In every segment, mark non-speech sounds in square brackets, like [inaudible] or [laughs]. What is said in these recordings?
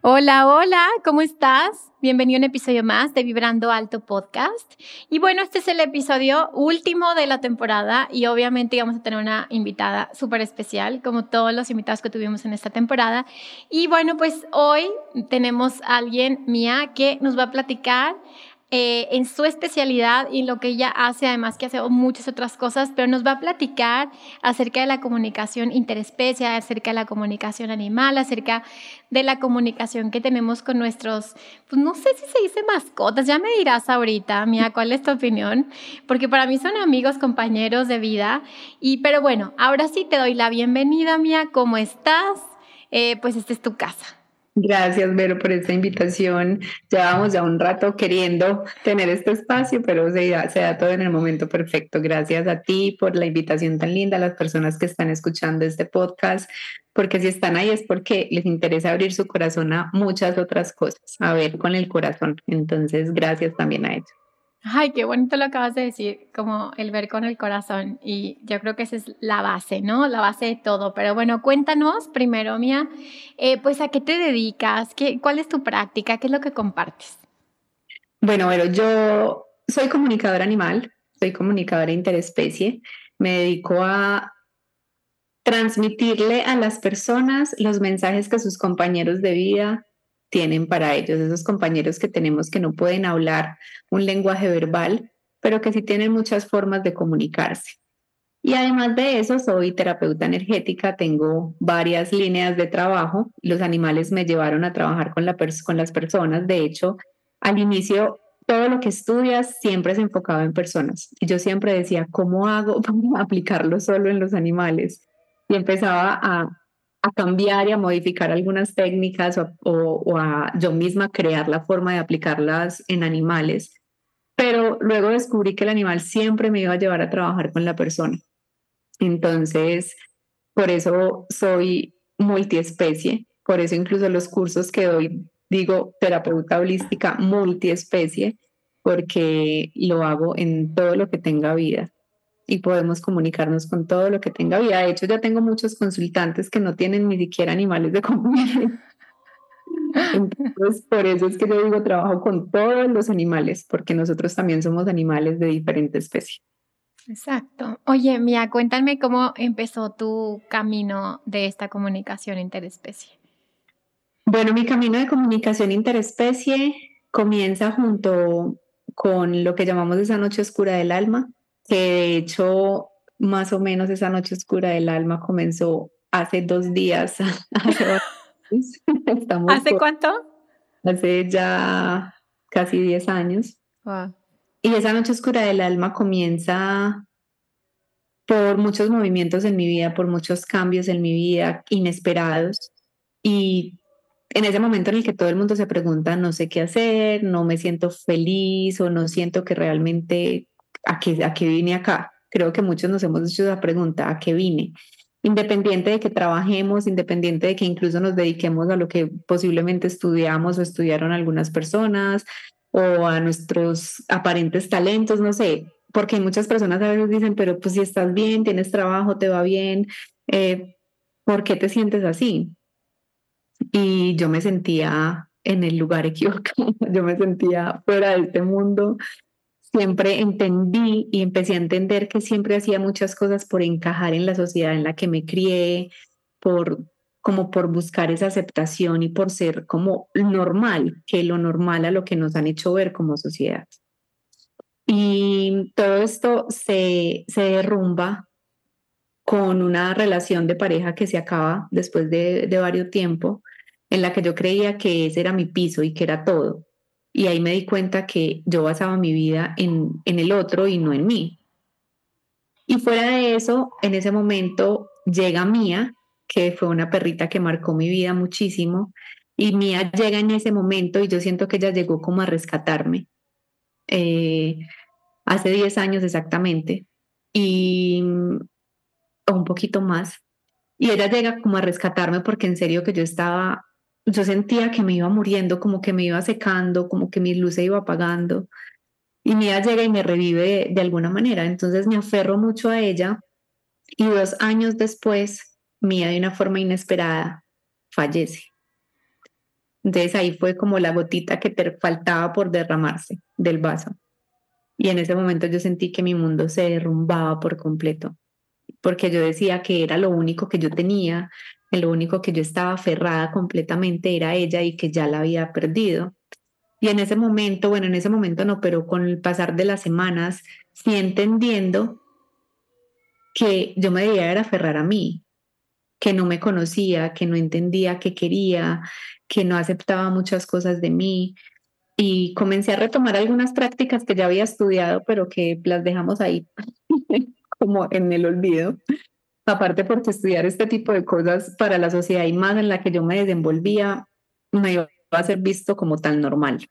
Hola, hola, ¿cómo estás? Bienvenido a un episodio más de Vibrando Alto Podcast. Y bueno, este es el episodio último de la temporada y obviamente vamos a tener una invitada súper especial, como todos los invitados que tuvimos en esta temporada. Y bueno, pues hoy tenemos a alguien mía que nos va a platicar eh, en su especialidad y lo que ella hace, además que hace muchas otras cosas, pero nos va a platicar acerca de la comunicación interespecie, acerca de la comunicación animal, acerca de la comunicación que tenemos con nuestros, pues no sé si se dice mascotas, ya me dirás ahorita, Mía, cuál es tu opinión, porque para mí son amigos, compañeros de vida, y pero bueno, ahora sí te doy la bienvenida, Mía, ¿cómo estás? Eh, pues esta es tu casa. Gracias, Vero, por esta invitación. Llevamos ya un rato queriendo tener este espacio, pero se da, se da todo en el momento perfecto. Gracias a ti por la invitación tan linda, a las personas que están escuchando este podcast, porque si están ahí es porque les interesa abrir su corazón a muchas otras cosas, a ver con el corazón. Entonces, gracias también a ellos. Ay, qué bonito lo acabas de decir, como el ver con el corazón. Y yo creo que esa es la base, ¿no? La base de todo. Pero bueno, cuéntanos primero, Mía, eh, pues a qué te dedicas, ¿Qué, cuál es tu práctica, qué es lo que compartes. Bueno, pero yo soy comunicadora animal, soy comunicadora interespecie. Me dedico a transmitirle a las personas los mensajes que sus compañeros de vida tienen para ellos, esos compañeros que tenemos que no pueden hablar un lenguaje verbal, pero que sí tienen muchas formas de comunicarse. Y además de eso, soy terapeuta energética, tengo varias líneas de trabajo. Los animales me llevaron a trabajar con, la con las personas. De hecho, al inicio, todo lo que estudias siempre se enfocaba en personas. Y yo siempre decía, ¿cómo hago [laughs] para aplicarlo solo en los animales? Y empezaba a a cambiar y a modificar algunas técnicas o, a yo misma crear la forma de aplicarlas en animales. Pero luego descubrí que el animal siempre me iba a llevar a trabajar con la persona. Entonces, por eso soy multiespecie, por eso incluso los cursos que doy digo terapeuta holística multiespecie, porque lo hago en todo lo que tenga vida y podemos comunicarnos con todo lo que tenga vida. De hecho, ya tengo muchos consultantes que no tienen ni siquiera animales de compañía. [laughs] Entonces, por eso es que yo digo, trabajo con todos los animales, porque nosotros también somos animales de diferente especie. Exacto. Oye, Mía, cuéntame cómo empezó tu camino de esta comunicación interespecie. Bueno, mi camino de comunicación interespecie comienza junto con lo que llamamos esa noche oscura del alma, que de hecho más o menos esa noche oscura del alma comenzó hace dos días. [laughs] ¿Hace, [laughs] cuánto? Hace ya casi 10 años. Y esa noche oscura del alma comienza por muchos movimientos en mi vida, por muchos cambios en mi vida inesperados. Y en ese momento en el que todo el mundo se pregunta, no sé qué hacer, no me siento feliz o no siento que realmente ¿a qué, a qué vine acá? Creo que muchos nos hemos hecho esa pregunta, ¿a qué vine? Independiente de que trabajemos, independiente de que incluso nos dediquemos a lo que posiblemente estudiamos o estudiaron algunas personas o a nuestros aparentes talentos, no sé, porque muchas personas a veces dicen, pero pues si estás bien, tienes trabajo, te va bien, eh, ¿por qué te sientes así? Y yo me sentía en el lugar equivocado, [laughs] yo me sentía fuera de este mundo, siempre entendí y empecé a entender que siempre hacía muchas cosas por encajar en la sociedad en la que me crié, por como por buscar esa aceptación y por ser como normal, que lo normal a lo que nos han hecho ver como sociedad. Y todo esto se, se derrumba con una relación de pareja que se acaba después de, de varios tiempo, en la que yo creía que ese era mi piso y que era todo. Y ahí me di cuenta que yo basaba mi vida en, en el otro y no en mí. Y fuera de eso, en ese momento llega Mía, que fue una perrita que marcó mi vida muchísimo, y Mía llega en ese momento y yo siento que ella llegó como a rescatarme. Eh, hace 10 años exactamente, y un poquito más. Y ella llega como a rescatarme porque en serio que yo estaba, yo sentía que me iba muriendo, como que me iba secando, como que mi luz se iba apagando. Y Mía llega y me revive de, alguna manera. Entonces me aferro mucho a ella y dos años después, Mía de una forma inesperada fallece. Entonces ahí fue como la gotita que faltaba por derramarse del vaso. Y en ese momento yo sentí que mi mundo se derrumbaba por completo, porque yo decía que era lo único que yo tenía, lo único que yo estaba aferrada completamente era ella y que ya la había perdido. Y en ese momento, bueno, en ese momento no, pero con el pasar de las semanas, fui entendiendo que yo me debía aferrar a mí, que no me conocía, que no entendía qué quería, que no aceptaba muchas cosas de mí. Y comencé a retomar algunas prácticas que ya había estudiado, pero que las dejamos ahí [laughs] como en el olvido. Aparte porque estudiar este tipo de cosas para la sociedad y más en la que yo me desenvolvía, me iba a ser visto como tan normal.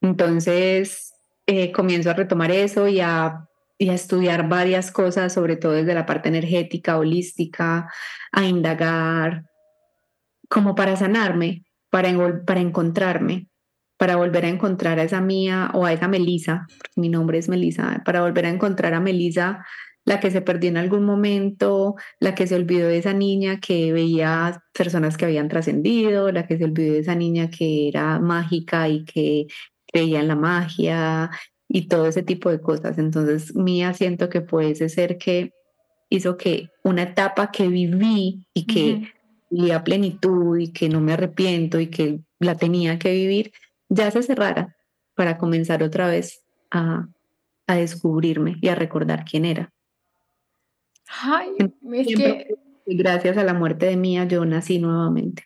Entonces, eh, comienzo a retomar eso y a, y a estudiar varias cosas, sobre todo desde la parte energética, holística, a indagar, como para sanarme, para, para encontrarme, para volver a encontrar a esa mía o a esa Melisa, porque mi nombre es Melisa, para volver a encontrar a Melisa, la que se perdió en algún momento, la que se olvidó de esa niña que veía personas que habían trascendido, la que se olvidó de esa niña que era mágica y que creía en la magia y todo ese tipo de cosas. Entonces, Mía siento que fue ese ser que hizo que una etapa que viví y que a plenitud y que no me arrepiento y que la tenía que vivir, ya se cerrara para comenzar otra vez a, a descubrirme y a recordar quién era. Ay, es que... Gracias a la muerte de Mía, yo nací nuevamente.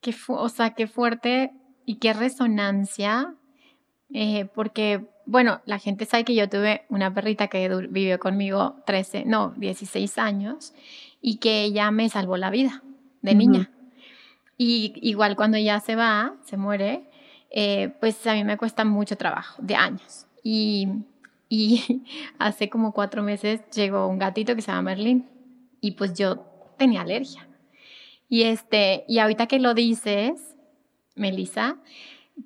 Qué o sea, qué fuerte y qué resonancia, eh, porque, bueno, la gente sabe que yo tuve una perrita que vivió conmigo 13, no, 16 años y que ella me salvó la vida de niña. Y igual cuando ella se va, se muere, eh, pues a mí me cuesta mucho trabajo, de años. Y, y [laughs] hace como cuatro meses llegó un gatito que se llama Merlin y pues yo tenía alergia. Y, este, y ahorita que lo dices, Melissa,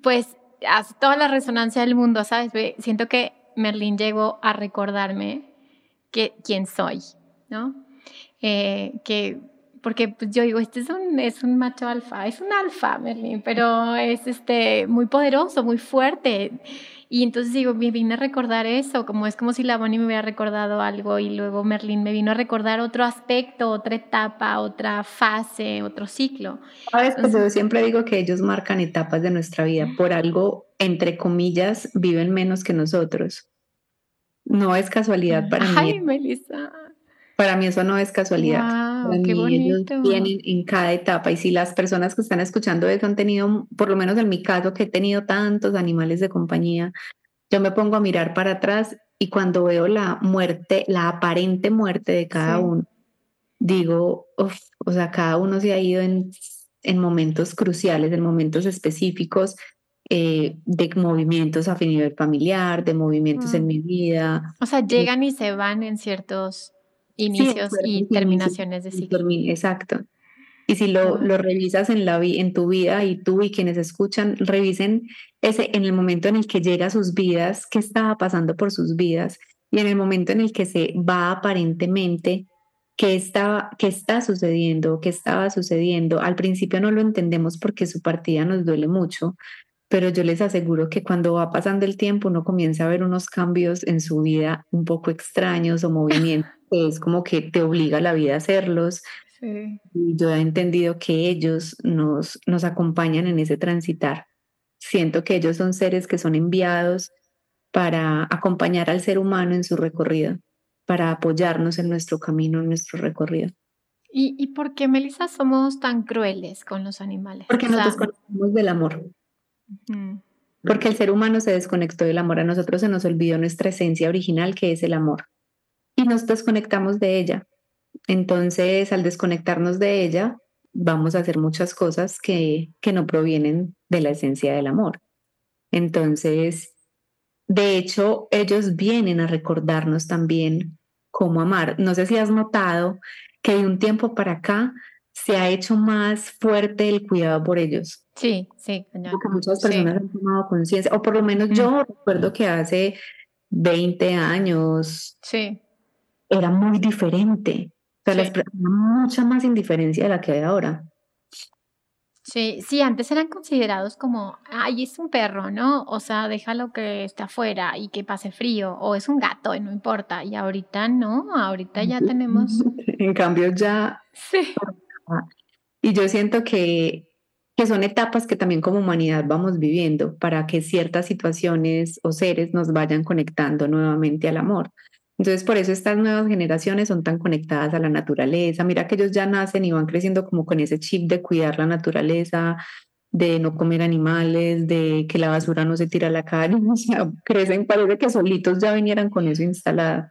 pues hace toda la resonancia del mundo, ¿sabes? Siento que Merlin llegó a recordarme que, quién soy, ¿no? Eh, que porque pues, yo digo, este es un, es un macho alfa, es un alfa, Merlin, pero es este, muy poderoso, muy fuerte. Y entonces digo, me vine a recordar eso, como es como si la Bonnie me hubiera recordado algo y luego Merlin me vino a recordar otro aspecto, otra etapa, otra fase, otro ciclo. Sabes, pues yo siempre digo que ellos marcan etapas de nuestra vida, por algo, entre comillas, viven menos que nosotros. No es casualidad para mí. Ay, Melissa. Para mí eso no es casualidad. Para qué ellos vienen en cada etapa y si las personas que están escuchando eso han tenido, por lo menos en mi caso, que he tenido tantos animales de compañía, yo me pongo a mirar para atrás y cuando veo la muerte, la aparente muerte de cada uno, digo, o sea, cada uno se ha ido en, en momentos cruciales, en momentos específicos eh, de movimientos a nivel familiar, de movimientos en mm. mi vida. O sea, llegan y se van en ciertos Inicios y terminaciones de ciclo. Exacto. Y si lo, lo revisas en, la, en tu vida y tú y quienes escuchan, revisen ese en el momento en el que llega a sus vidas, qué estaba pasando por sus vidas y en el momento en el que se va aparentemente, qué, estaba, qué está sucediendo, qué estaba sucediendo. Al principio no lo entendemos porque su partida nos duele mucho, pero yo les aseguro que cuando va pasando el tiempo uno comienza a ver unos cambios en su vida un poco extraños o movimientos [laughs] es como que te obliga la vida a hacerlos. Y yo he entendido que ellos nos, nos acompañan en ese transitar. Siento que ellos son seres que son enviados para acompañar al ser humano en su recorrido, para apoyarnos en nuestro camino, en nuestro recorrido. ¿Y, y por qué, Melissa, somos tan crueles con los animales? Porque nos desconectamos del amor. Porque el ser humano se desconectó del amor. A nosotros se nos olvidó nuestra esencia original, que es el amor. Y nos desconectamos de ella. Entonces, al desconectarnos de ella, vamos a hacer muchas cosas que, que no provienen de la esencia del amor. Entonces, de hecho, ellos vienen a recordarnos también cómo amar. No sé si has notado que de un tiempo para acá se ha hecho más fuerte el cuidado por ellos. Sí, sí. Porque muchas personas han tomado conciencia, o por lo menos yo recuerdo que hace 20 años sí. era muy diferente. O sea, mucha más indiferencia de la que hay ahora. Sí, sí, antes eran considerados como, ay, es un perro, ¿no? O sea, déjalo que esté afuera y que pase frío, o es un gato y no importa. Y ahorita no, ahorita ya tenemos. [laughs] En cambio, ya. [laughs] Sí. Y yo siento que, que son etapas que también como humanidad vamos viviendo para que ciertas situaciones o seres nos vayan conectando nuevamente al amor. Entonces, por eso estas nuevas generaciones son tan conectadas a la naturaleza. Mira que ellos ya nacen y van creciendo como con ese chip de cuidar la naturaleza, de no comer animales, de que la basura no se tira a la calle. [laughs] O sea, crecen, parece que solitos ya vinieran con eso instalado.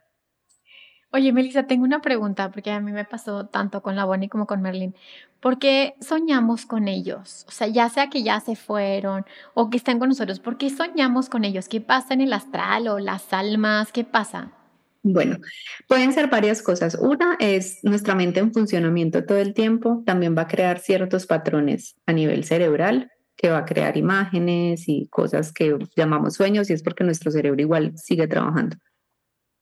Oye, Melissa, tengo una pregunta, porque a mí me pasó tanto con la Bonnie como con Merlin. ¿Por qué soñamos con ellos? O sea, ya sea que ya se fueron o que están con nosotros, ¿por qué soñamos con ellos? ¿Qué pasa en el astral o las almas? ¿Qué pasa? Bueno, pueden ser varias cosas. Una es nuestra mente en funcionamiento todo el tiempo, también va a crear ciertos patrones a nivel cerebral, que va a crear imágenes y cosas que llamamos sueños y es porque nuestro cerebro igual sigue trabajando.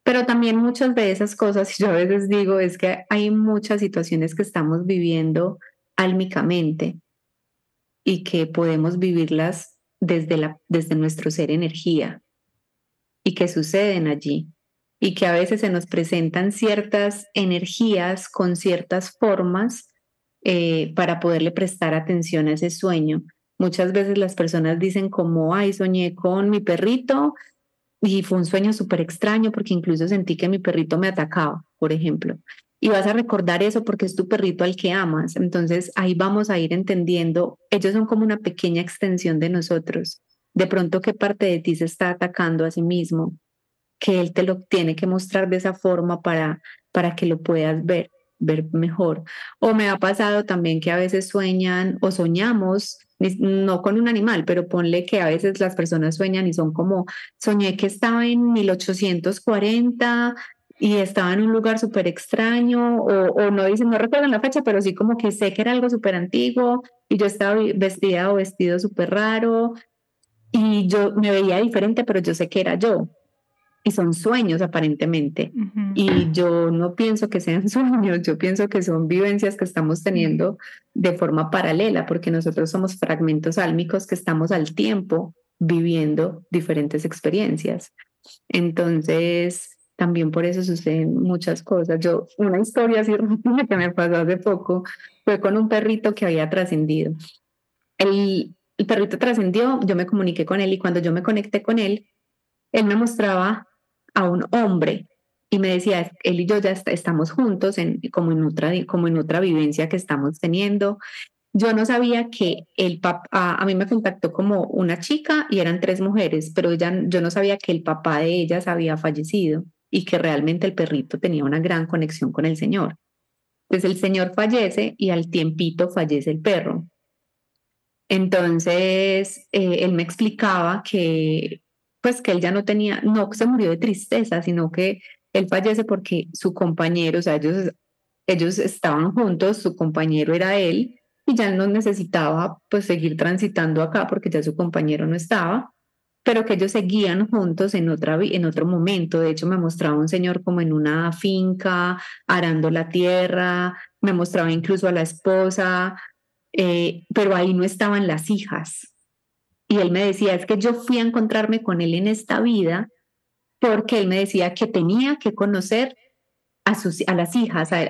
Pero también muchas de esas cosas, [laughs] yo a veces digo, es que hay muchas situaciones que estamos viviendo álmicamente y que podemos vivirlas desde, la, desde nuestro ser energía y que suceden allí y que a veces se nos presentan ciertas energías con ciertas formas eh, para poderle prestar atención a ese sueño. Muchas veces las personas dicen como, ay, soñé con mi perrito y fue un sueño súper extraño porque incluso sentí que mi perrito me atacaba, por ejemplo. Y vas a recordar eso porque es tu perrito al que amas. Entonces ahí vamos a ir entendiendo, ellos son como una pequeña extensión de nosotros. De pronto, ¿qué parte de ti se está atacando a sí mismo? que Él te lo tiene que mostrar de esa forma para, para que lo puedas ver, ver mejor. O me ha pasado también que a veces sueñan o soñamos, no con un animal, pero ponle que a veces las personas sueñan y son como, soñé que estaba en 1840 y estaba en un lugar súper extraño, o, no dicen, no recuerdan la fecha, pero sí como que sé que era algo súper antiguo y yo estaba vestida o vestido súper raro y yo me veía diferente, pero yo sé que era yo y son sueños aparentemente. Y yo no pienso que sean [laughs] sueños, yo pienso que son vivencias que estamos teniendo de forma paralela, porque nosotros somos fragmentos álmicos que estamos al tiempo viviendo diferentes experiencias. Entonces, también por eso suceden muchas cosas. Yo, una historia así [laughs] que me pasó hace poco fue con un perrito que había trascendido. El, el perrito trascendió, yo me comuniqué con él y cuando yo me conecté con él, él me mostraba a un hombre y me decía, él y yo ya estamos juntos en, como, en otra, como en otra vivencia que estamos teniendo. Yo no sabía que el papá, a mí me contactó como una chica y eran tres mujeres, pero ella, yo no sabía que el papá de ellas había fallecido y que realmente el perrito tenía una gran conexión con el señor. Entonces el señor fallece y al tiempito fallece el perro. Entonces eh, él me explicaba que pues que él ya no tenía, no se murió de tristeza, sino que él fallece porque su compañero, o sea, ellos, ellos estaban juntos, su compañero era él y ya no necesitaba pues seguir transitando acá porque ya su compañero no estaba, pero que ellos seguían juntos en, otra, en otro momento. De hecho, me mostraba un señor como en una finca, arando la tierra, me mostraba incluso a la esposa, eh, pero ahí no estaban las hijas. Y él me decía, es que yo fui a encontrarme con él en esta vida porque él me decía que tenía que conocer a, sus, a las hijas, a,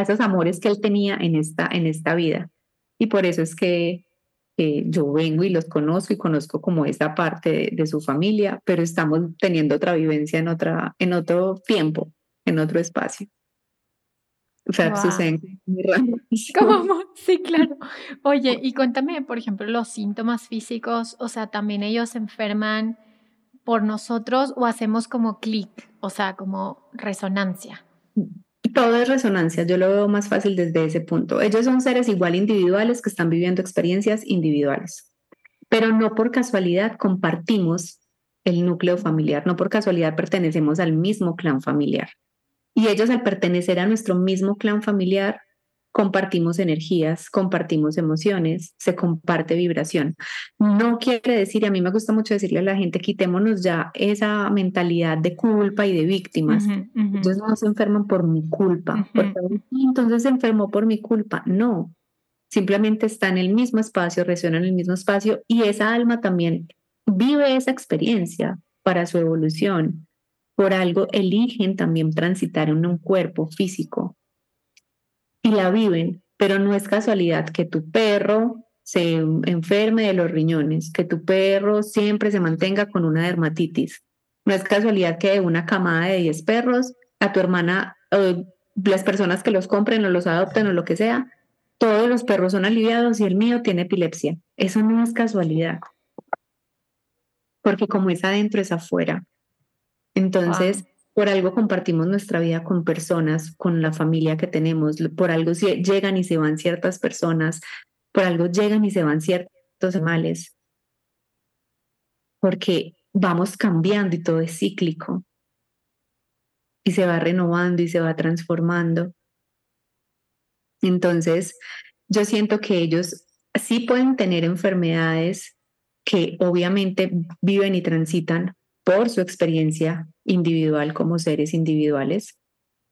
esos amores que él tenía en esta, en esta vida. Y por eso es que yo vengo y los conozco y conozco como esa parte de, su familia, pero estamos teniendo otra vivencia en, otra, en otro tiempo, en otro espacio. Sucede muy raro. ¿Cómo? [laughs] Sí, claro. Oye, y cuéntame, por ejemplo, los síntomas físicos, o sea, también ellos se enferman por nosotros o hacemos como clic, o sea, como resonancia. Todo es resonancia, yo lo veo más fácil desde ese punto. Ellos son seres igual individuales que están viviendo experiencias individuales, pero no por casualidad compartimos el núcleo familiar, no por casualidad pertenecemos al mismo clan familiar. Y ellos al pertenecer a nuestro mismo clan familiar compartimos energías, compartimos emociones, se comparte vibración. No quiere decir, y a mí me gusta mucho decirle a la gente, quitémonos ya esa mentalidad de culpa y de víctimas. Ellos no se enferman por mi culpa, entonces se enfermó por mi culpa. No, simplemente está en el mismo espacio, resuena en el mismo espacio y esa alma también vive esa experiencia para su evolución. Por algo eligen también transitar en un cuerpo físico y la viven, pero no es casualidad que tu perro se enferme de los riñones, que tu perro siempre se mantenga con una dermatitis. No es casualidad que de una camada de 10 perros, a tu hermana, las personas que los compren o los adopten o lo que sea, todos los perros son aliviados y el mío tiene epilepsia. Eso no es casualidad. Porque como es adentro, es afuera. Entonces, por algo compartimos nuestra vida con personas, con la familia que tenemos, por algo llegan y se van ciertas personas, por algo llegan y se van ciertos animales, porque vamos cambiando y todo es cíclico. Y se va renovando y se va transformando. Entonces, yo siento que ellos sí pueden tener enfermedades que obviamente viven y transitan por su experiencia individual como seres individuales,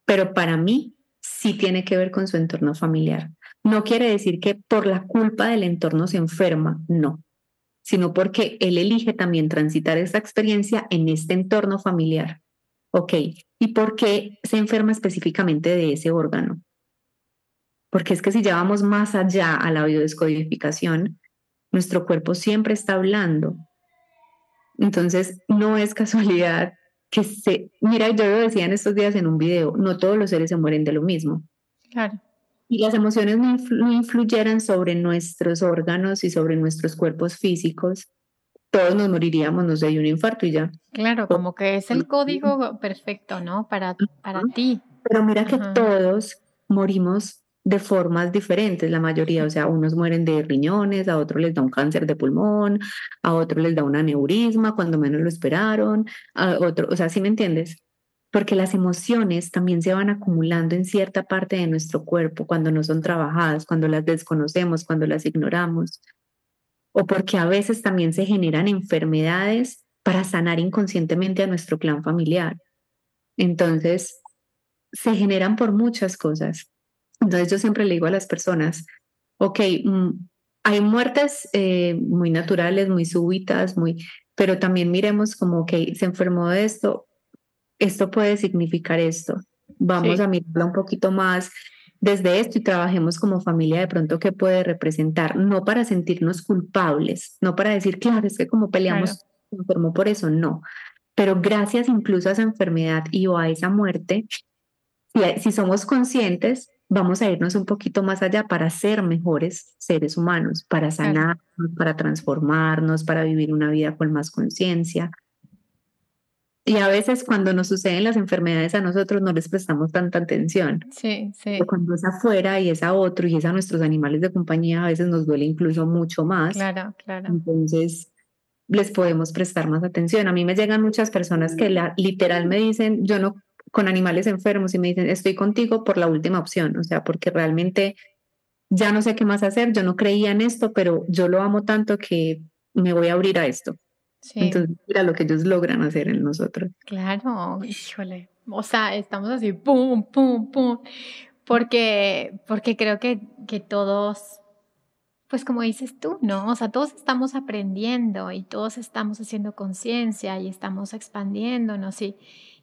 pero para mí sí tiene que ver con su entorno familiar. No quiere decir que por la culpa del entorno se enferma, no, sino porque él elige también transitar esa experiencia en este entorno familiar. Ok, ¿y por qué se enferma específicamente de ese órgano? Porque es que si ya más allá a la biodescodificación, nuestro cuerpo siempre está hablando entonces, no es casualidad que se, mira, yo lo decía en estos días en un video, no todos los seres se mueren de lo mismo. Claro. Y las emociones no, influyeran sobre nuestros órganos y sobre nuestros cuerpos físicos, todos nos moriríamos, no sé, de un infarto y ya. Claro, como que es el código perfecto, ¿no? Para, para ti. Pero mira que todos morimos de formas diferentes, la mayoría, o sea, unos mueren de riñones, a otros les da un cáncer de pulmón, a otros les da un aneurisma cuando menos lo esperaron, a otro, o sea, ¿sí me entiendes? Porque las emociones también se van acumulando en cierta parte de nuestro cuerpo cuando no son trabajadas, cuando las desconocemos, cuando las ignoramos, o porque a veces también se generan enfermedades para sanar inconscientemente a nuestro clan familiar. Entonces, se generan por muchas cosas. Entonces yo siempre le digo a las personas, ok, mm, hay muertes eh, muy naturales, muy súbitas, muy, pero también miremos como, ok, se enfermó de esto, esto puede significar esto. Vamos a mirarlo un poquito más desde esto y trabajemos como familia de pronto qué puede representar, no para sentirnos culpables, no para decir, claro, es que como peleamos, se enfermó por eso, no. Pero gracias incluso a esa enfermedad y o a esa muerte, si somos conscientes, vamos a irnos un poquito más allá para ser mejores seres humanos, para sanarnos, para transformarnos, para vivir una vida con más conciencia. Y a veces cuando nos suceden las enfermedades a nosotros no les prestamos tanta atención. Sí, sí. Pero cuando es afuera y es a otro y es a nuestros animales de compañía, a veces nos duele incluso mucho más. Claro, claro. Entonces les podemos prestar más atención. A mí me llegan muchas personas que la, literal me dicen, yo no con animales enfermos y me dicen, estoy contigo por la última opción, o sea, porque realmente ya no sé qué más hacer, yo no creía en esto, pero yo lo amo tanto que me voy a abrir a esto. Entonces, mira lo que ellos logran hacer en nosotros. Claro, híjole. O sea, estamos así, pum, pum, pum. Porque, porque creo que, que todos, pues como dices tú, ¿no? O sea, todos estamos aprendiendo y todos estamos haciendo conciencia y estamos expandiéndonos y,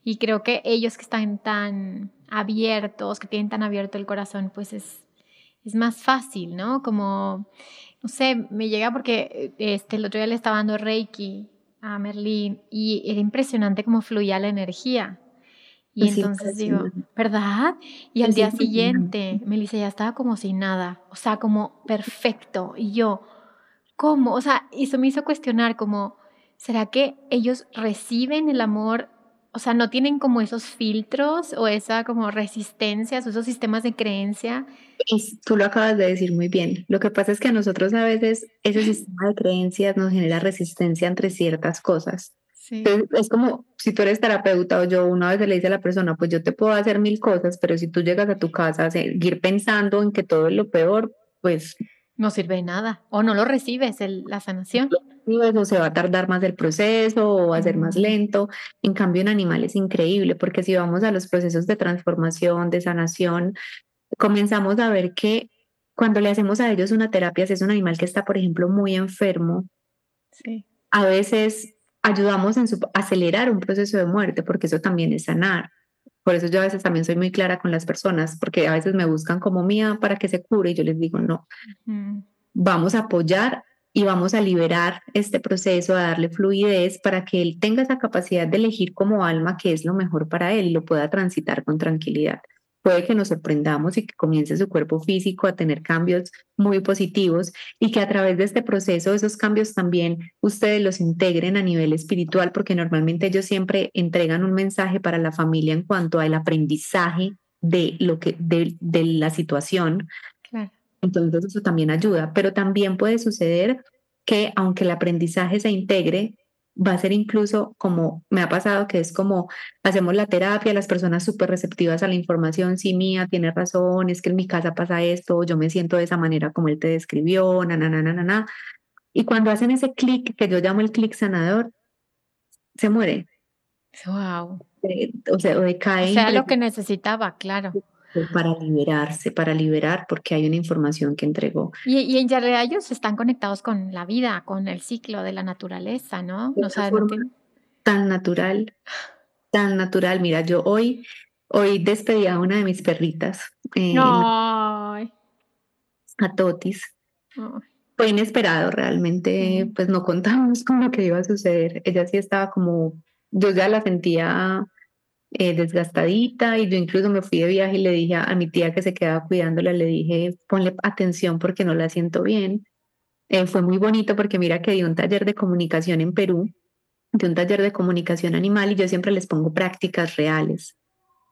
y creo que ellos que están tan abiertos, que tienen tan abierto el corazón, pues es, es más fácil, ¿no? Como, no sé, me llega porque este, el otro día le estaba dando Reiki a Merlín y era impresionante cómo fluía la energía. Y entonces digo, ¿verdad? Y al día siguiente, Melissa ya estaba como sin nada, o sea, como perfecto. Y yo, ¿cómo? O sea, eso me hizo cuestionar como, ¿será que ellos reciben el amor? O sea, no tienen como esos filtros o esa como resistencias o esos sistemas de creencia. Y tú lo acabas de decir muy bien. Lo que pasa es que a nosotros a veces ese [laughs] sistema de creencias nos genera resistencia entre ciertas cosas. Es, como si tú eres terapeuta o yo una vez le dice a la persona, pues yo te puedo hacer mil cosas, pero si tú llegas a tu casa a seguir pensando en que todo es lo peor, pues... No sirve de nada. O no lo recibes, el, la sanación. O se va a tardar más el proceso o va a ser más lento. En cambio, en animales es increíble, porque si vamos a los procesos de transformación, de sanación, comenzamos a ver que cuando le hacemos a ellos una terapia, si es un animal que está, por ejemplo, muy enfermo, sí. a veces ayudamos en acelerar un proceso de muerte, porque eso también es sanar. Por eso yo a veces también soy muy clara con las personas, porque a veces me buscan como mía para que se cure y yo les digo, no, vamos a apoyar y vamos a liberar este proceso, a darle fluidez para que él tenga esa capacidad de elegir como alma qué es lo mejor para él y lo pueda transitar con tranquilidad puede que nos sorprendamos y que comience su cuerpo físico a tener cambios muy positivos y que a través de este proceso esos cambios también ustedes los integren a nivel espiritual porque normalmente ellos siempre entregan un mensaje para la familia en cuanto al aprendizaje de lo que de, de la situación. Entonces eso también ayuda, pero también puede suceder que aunque el aprendizaje se integre, va a ser incluso como me ha pasado que es como hacemos la terapia, las personas súper receptivas a la información, sí, mía, tiene razón, es que en mi casa pasa esto, yo me siento de esa manera como él te describió, na, na, na, na, na, Y cuando hacen ese clic, que yo llamo el clic sanador, se muere. Wow. o sea, o decae. O sea, lo que necesitaba, claro para liberarse, para liberar, porque hay una información que entregó. Y, y en realidad ellos están conectados con la vida, con el ciclo de la naturaleza, ¿no? no tan natural, tan natural. Mira, yo hoy, hoy despedí a una de mis perritas. Eh, A Totis. Fue inesperado, realmente, pues no contamos [laughs] con lo que iba a suceder. Ella sí estaba como, yo ya la sentía eh, desgastadita y yo incluso me fui de viaje y le dije a, mi tía que se quedaba cuidándola, le dije, ponle atención porque no la siento bien. Eh, fue muy bonito porque mira que di un taller de comunicación en Perú, de un taller de comunicación animal y yo siempre les pongo prácticas reales.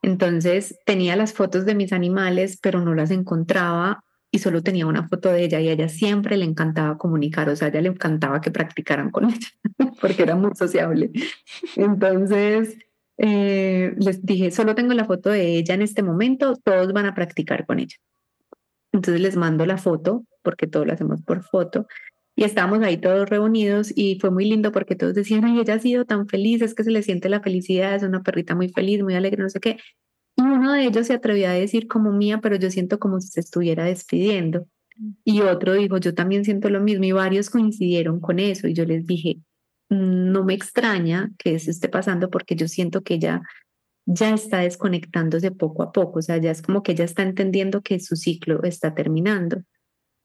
Entonces tenía las fotos de mis animales, pero no las encontraba y solo tenía una foto de ella y a ella siempre le encantaba comunicar, o sea, a ella le encantaba que practicaran con [laughs] ella porque era muy sociable. Entonces, eh, les dije, solo tengo la foto de ella en este momento, todos van a practicar con ella. Entonces les mando la foto, porque todo lo hacemos por foto, y estábamos ahí todos reunidos y fue muy lindo porque todos decían, ay, ella ha sido tan feliz, es que se le siente la felicidad, es una perrita muy feliz, muy alegre, no sé qué. Y uno de ellos se atrevió a decir como mía, pero yo siento como si se estuviera despidiendo. Mm. Y otro dijo, yo también siento lo mismo y varios coincidieron con eso y yo les dije, no me extraña que eso esté pasando porque yo siento que ella ya está desconectándose poco a poco, o sea, ya es como que ella está entendiendo que su ciclo está terminando.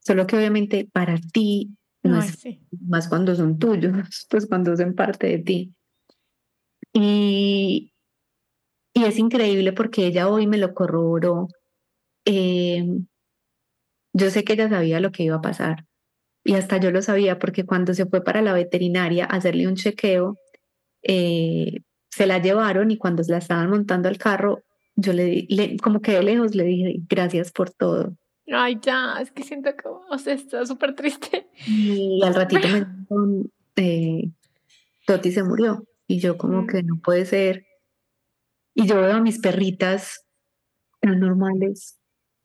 Solo que obviamente para ti no, es más cuando son tuyos, [laughs] pues cuando son parte de ti. Y, y es increíble porque ella hoy me lo corroboró. Eh, yo sé que ella sabía lo que iba a pasar, y hasta yo lo sabía porque cuando se fue para la veterinaria a hacerle un chequeo, eh, se la llevaron y cuando la estaban montando al carro, yo le, le como que de lejos le dije, gracias por todo. Ay, ya, es que siento que o sea, está súper triste. Y al ratito me [laughs] eh, Toti se murió y yo como que no puede ser. Y yo veo a mis perritas normales,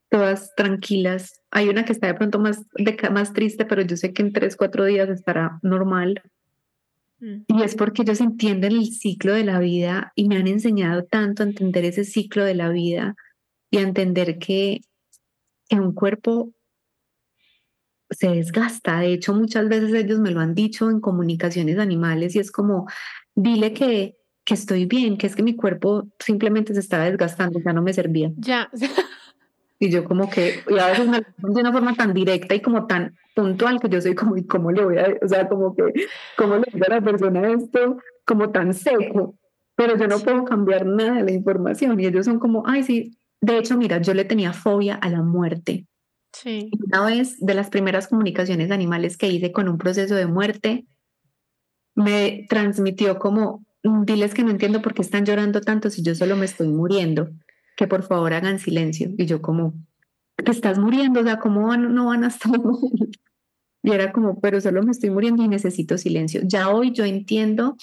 todas tranquilas. Hay una que está de pronto más, de, más triste, pero yo sé que en tres, cuatro días estará normal. Mm. Y es porque ellos entienden el ciclo de la vida y me han enseñado tanto a entender ese ciclo de la vida y a entender que, que un cuerpo se desgasta. De hecho, muchas veces ellos me lo han dicho en comunicaciones animales y es como, dile que, que estoy bien, que es que mi cuerpo simplemente se estaba desgastando, ya no me servía. Ya. [laughs] Y yo como que, y a veces me lo de una forma tan directa y como tan puntual que yo soy como, ¿y cómo le voy a, o sea, como que, cómo le digo a la persona esto como tan seco? Pero yo no puedo cambiar nada de la información y ellos son como, ay, sí, de hecho, mira, yo le tenía fobia a la muerte. Sí. Una vez de las primeras comunicaciones animales que hice con un proceso de muerte, me transmitió como, diles que no entiendo por qué están llorando tanto si yo solo me estoy muriendo que por favor hagan silencio. Y yo como, te estás muriendo, o sea, ¿cómo van, no van a estar [laughs] Y era como, pero solo me estoy muriendo y necesito silencio. Ya hoy yo entiendo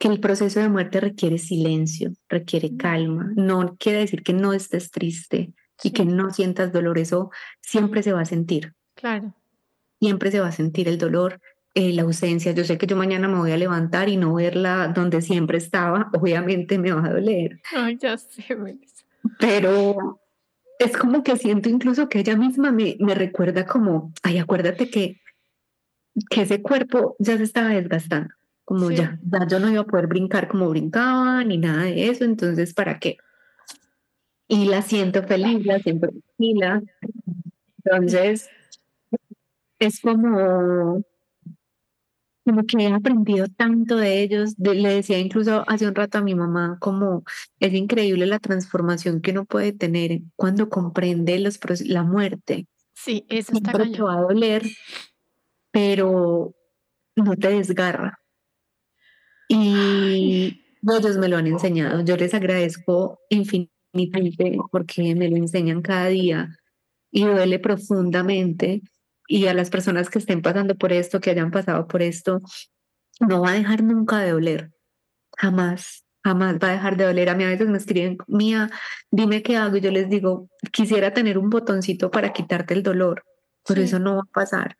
que el proceso de muerte requiere silencio, requiere calma. No quiere decir que no estés triste y que no sientas dolor. Eso siempre se va a sentir. Claro. Siempre se va a sentir el dolor, eh, la ausencia. Yo sé que yo mañana me voy a levantar y no verla donde siempre estaba. [laughs] Obviamente me va a doler. Ay, ya sé, Pero es como que siento incluso que ella misma me, me recuerda como, ay, acuérdate que, que ese cuerpo ya se estaba desgastando, como ya, ya yo no iba a poder brincar como brincaba ni nada de eso, entonces, ¿para qué? Y la siento feliz, la siento tranquila. Entonces, es como, como que he aprendido tanto de ellos. le decía incluso hace un rato a mi mamá, como es increíble la transformación que uno puede tener cuando comprende los, la muerte. Sí, eso está Siempre te va a doler, pero no te desgarra. Y ellos me lo han enseñado. Yo les agradezco infinitamente porque me lo enseñan cada día y duele profundamente y a las personas que estén pasando por esto, que hayan pasado por esto, no va a dejar nunca de doler. Jamás, jamás va a dejar de doler. A mí a veces me escriben, Mía, dime qué hago. Y yo les digo, quisiera tener un botoncito para quitarte el dolor, pero eso no va a pasar.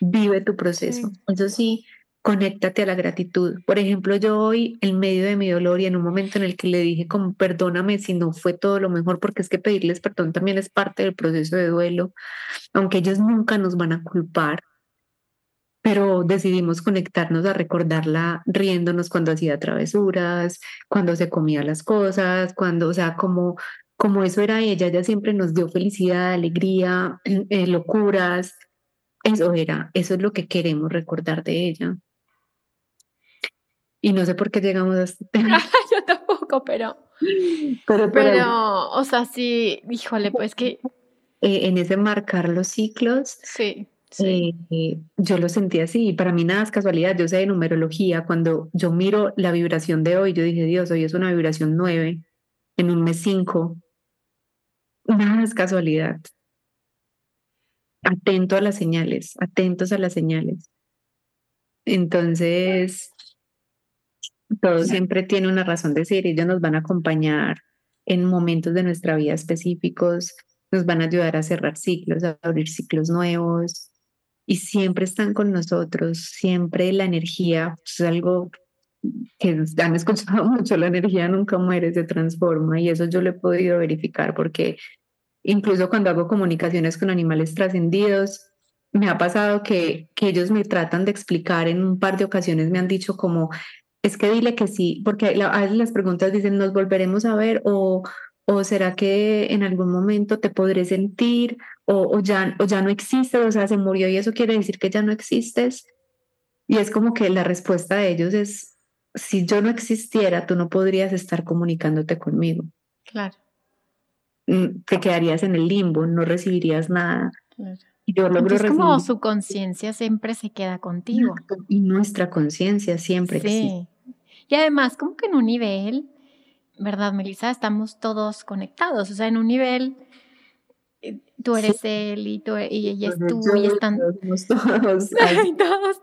Vive tu proceso. Eso sí, conéctate a la gratitud. Por ejemplo, yo hoy, en medio de mi dolor y en un momento en el que le dije como perdóname si no fue todo lo mejor, porque es que pedirles perdón también es parte del proceso de duelo, aunque ellos nunca nos van a culpar, pero decidimos conectarnos a recordarla riéndonos cuando hacía travesuras, cuando se comía las cosas, cuando, o sea, como, como eso era ella, ella siempre nos dio felicidad, alegría, eh, locuras, eso era, eso es lo que queremos recordar de ella. Y no sé por qué llegamos a este [laughs] tema. Yo tampoco, pero, pero, pero, o sea, sí, híjole, pues que... Eh, en ese marcar los ciclos, sí, sí. Eh, yo lo sentí así. Y para mí nada es casualidad. Yo sé de numerología. Cuando yo miro la vibración de hoy, yo dije, Dios, hoy es una vibración nueve, en un mes cinco. Nada es casualidad. Atento a las señales, atentos a las señales. Entonces, todo siempre tiene una razón de ser. Ellos nos van a acompañar en momentos de nuestra vida específicos, nos van a ayudar a cerrar ciclos, a abrir ciclos nuevos y siempre están con nosotros. Siempre la energía pues, es algo que han escuchado [laughs] mucho, la energía nunca muere, se transforma y eso yo lo he podido verificar porque incluso cuando hago comunicaciones con animales trascendidos, me ha pasado que, que ellos me tratan de explicar en un par de ocasiones, me han dicho como, es que dile que sí, porque a veces las preguntas dicen, ¿nos volveremos a ver? O, o será que en algún momento te podré sentir? O, ya, o ya no existes, o sea, se murió y eso quiere decir que ya no existes. Y es como que la respuesta de ellos es, si yo no existiera, tú no podrías estar comunicándote conmigo. Claro. Mm, te quedarías en el limbo, no recibirías nada. Claro. Yo logro Entonces, como su conciencia siempre se queda contigo. Y nuestra conciencia siempre sí. Y además, como que en un nivel, ¿verdad, Melissa? Estamos todos conectados, o sea, en un nivel, eh, tú eres él y, tú, y ella es tú y están todos. [laughs] todos.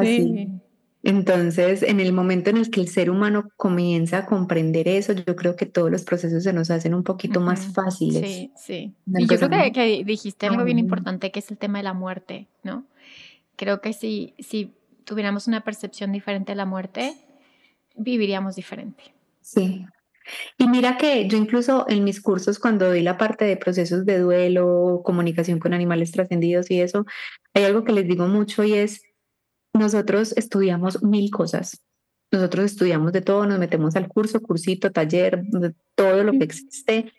Sí. Entonces, en el momento en el que el ser humano comienza a comprender eso, yo creo que todos los procesos se nos hacen un poquito más fáciles. Sí, sí. Y yo creo que, que dijiste algo bien importante, que es el tema de la muerte, ¿no? Creo que si, si tuviéramos una percepción diferente de la muerte, viviríamos diferente. Sí. Y mira que yo incluso en mis cursos, cuando doy la parte de procesos de duelo, comunicación con animales trascendidos y eso, hay algo que les digo mucho y es, nosotros estudiamos mil cosas. Nosotros estudiamos de todo, nos metemos al curso, cursito, taller, todo lo que existe,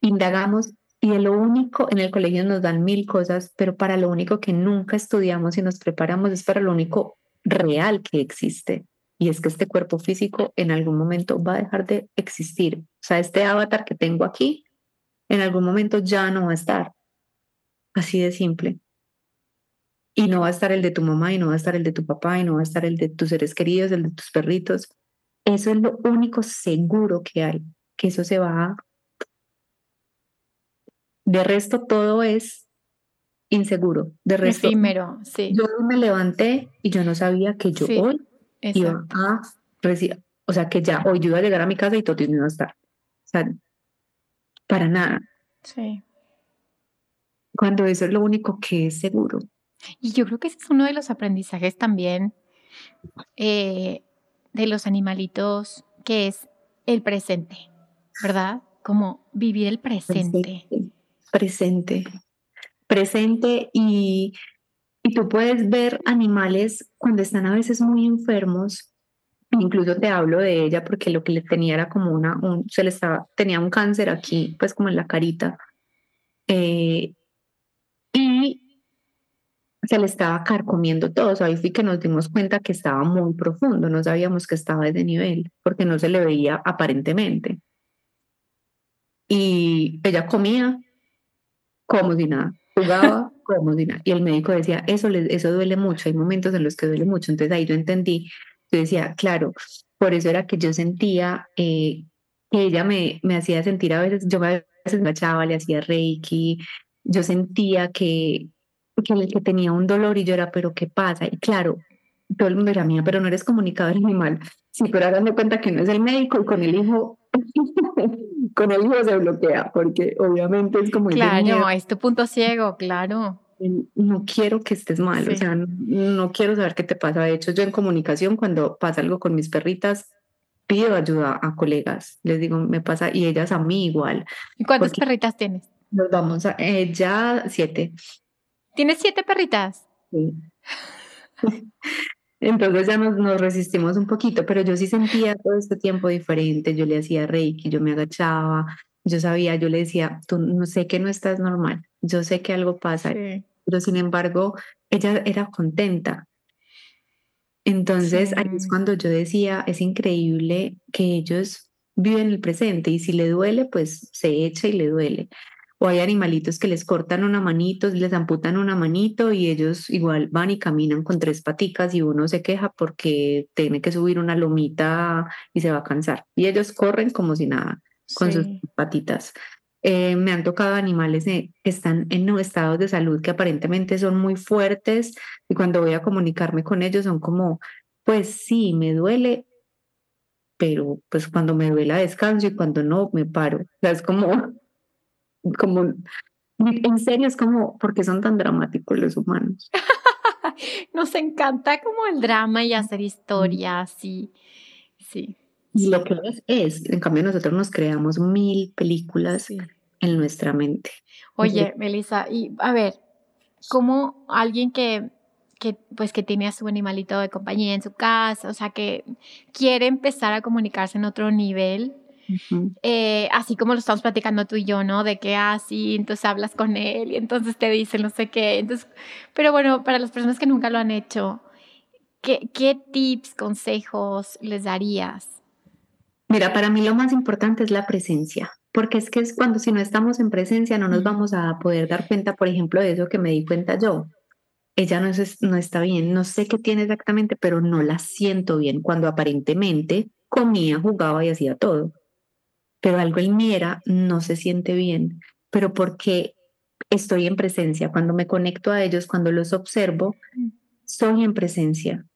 indagamos y lo único, en el colegio nos dan mil cosas, pero para lo único que nunca estudiamos y nos preparamos es para lo único real que existe. Y es que este cuerpo físico en algún momento va a dejar de existir. O sea, este avatar que tengo aquí, en algún momento ya no va a estar. Así de simple. Y no va a estar el de tu mamá, y no va a estar el de tu papá, y no va a estar el de tus seres queridos, el de tus perritos. Eso es lo único seguro que hay, que eso se va a de resto, todo es inseguro. De resto, Efímero, sí. Yo me levanté y yo no sabía que yo hoy iba a recibir, o sea, que ya hoy yo iba a llegar a mi casa y todo iba a estar. O sea, para nada. Sí. Cuando eso es lo único que es seguro. Y yo creo que ese es uno de los aprendizajes también eh, de los animalitos, que es el presente, ¿verdad? Como vivir el presente presente, presente y, y tú puedes ver animales cuando están a veces muy enfermos. Incluso te hablo de ella porque lo que le tenía era como una, un, se le estaba, tenía un cáncer aquí, pues como en la carita. Eh, y se le estaba carcomiendo todo. ahí fui que nos dimos cuenta que estaba muy profundo, no sabíamos que estaba de nivel, porque no se le veía aparentemente. Y ella comía, como si nada, jugaba como si nada. Y el médico decía, eso, eso duele mucho, hay momentos en los que duele mucho. Entonces ahí yo entendí, yo decía, claro, por eso era que yo sentía eh, que ella me, me hacía sentir a veces, yo a veces me echaba, le hacía reiki, yo sentía que, que, que tenía un dolor y yo era, pero ¿qué pasa? Y claro, todo el mundo era mía, pero no eres comunicador [laughs] muy mal. Sí, pero háganme cuenta que no es el médico y con el hijo [laughs] con el hijo se bloquea, porque obviamente es como... Claro, es tu punto ciego, claro. No quiero que estés mal, o sea, no, quiero saber qué te pasa. De hecho, yo en comunicación, cuando pasa algo con mis perritas, pido ayuda a colegas. Les digo, me pasa, y ellas a mí igual. ¿Y cuántas perritas tienes? Nos vamos a, eh, ya siete. ¿Tienes siete perritas? Sí. [laughs] Entonces ya nos, nos, resistimos un poquito, pero yo sí sentía todo este tiempo diferente. Yo le hacía reiki, yo me agachaba, yo sabía, yo le decía, tú no sé que no estás normal, yo sé que algo pasa, pero sin embargo, ella era contenta. Entonces ahí es cuando yo decía, es increíble que ellos viven el presente y si le duele, pues se echa y le duele o hay animalitos que les cortan una manito, les amputan una manito y ellos igual van y caminan con tres paticas y uno se queja porque tiene que subir una lomita y se va a cansar. Y ellos corren como si nada con sus patitas. Eh, me han tocado animales que están en estados de salud que aparentemente son muy fuertes y cuando voy a comunicarme con ellos son como, pues sí, me duele, pero pues cuando me duele descanso y cuando no, me paro. O sea, es como como, en serio es como, porque son tan dramáticos los humanos? [laughs] Nos encanta como el drama y hacer historias y sí. Y lo que es, es, en cambio nosotros nos creamos mil películas en nuestra mente. Oye, Melissa, y a ver, como alguien que, que, pues, que tiene a su animalito de compañía en su casa, o sea, que quiere empezar a comunicarse en otro nivel, eh, así como lo estamos platicando tú y yo, ¿no? De que así, ah, entonces hablas con él y entonces te dice no sé qué. Entonces, pero bueno, para las personas que nunca lo han hecho, ¿qué, qué tips, consejos les darías? Mira, para mí lo más importante es la presencia, porque es que es cuando si no estamos en presencia no nos vamos a poder dar cuenta, por ejemplo, de eso que me di cuenta yo. Ella no, es, no está bien, no sé qué tiene exactamente, pero no la siento bien cuando aparentemente comía, jugaba y hacía todo pero algo en era, no se siente bien, pero porque estoy en presencia, cuando me conecto a ellos, cuando los observo, mm. soy en presencia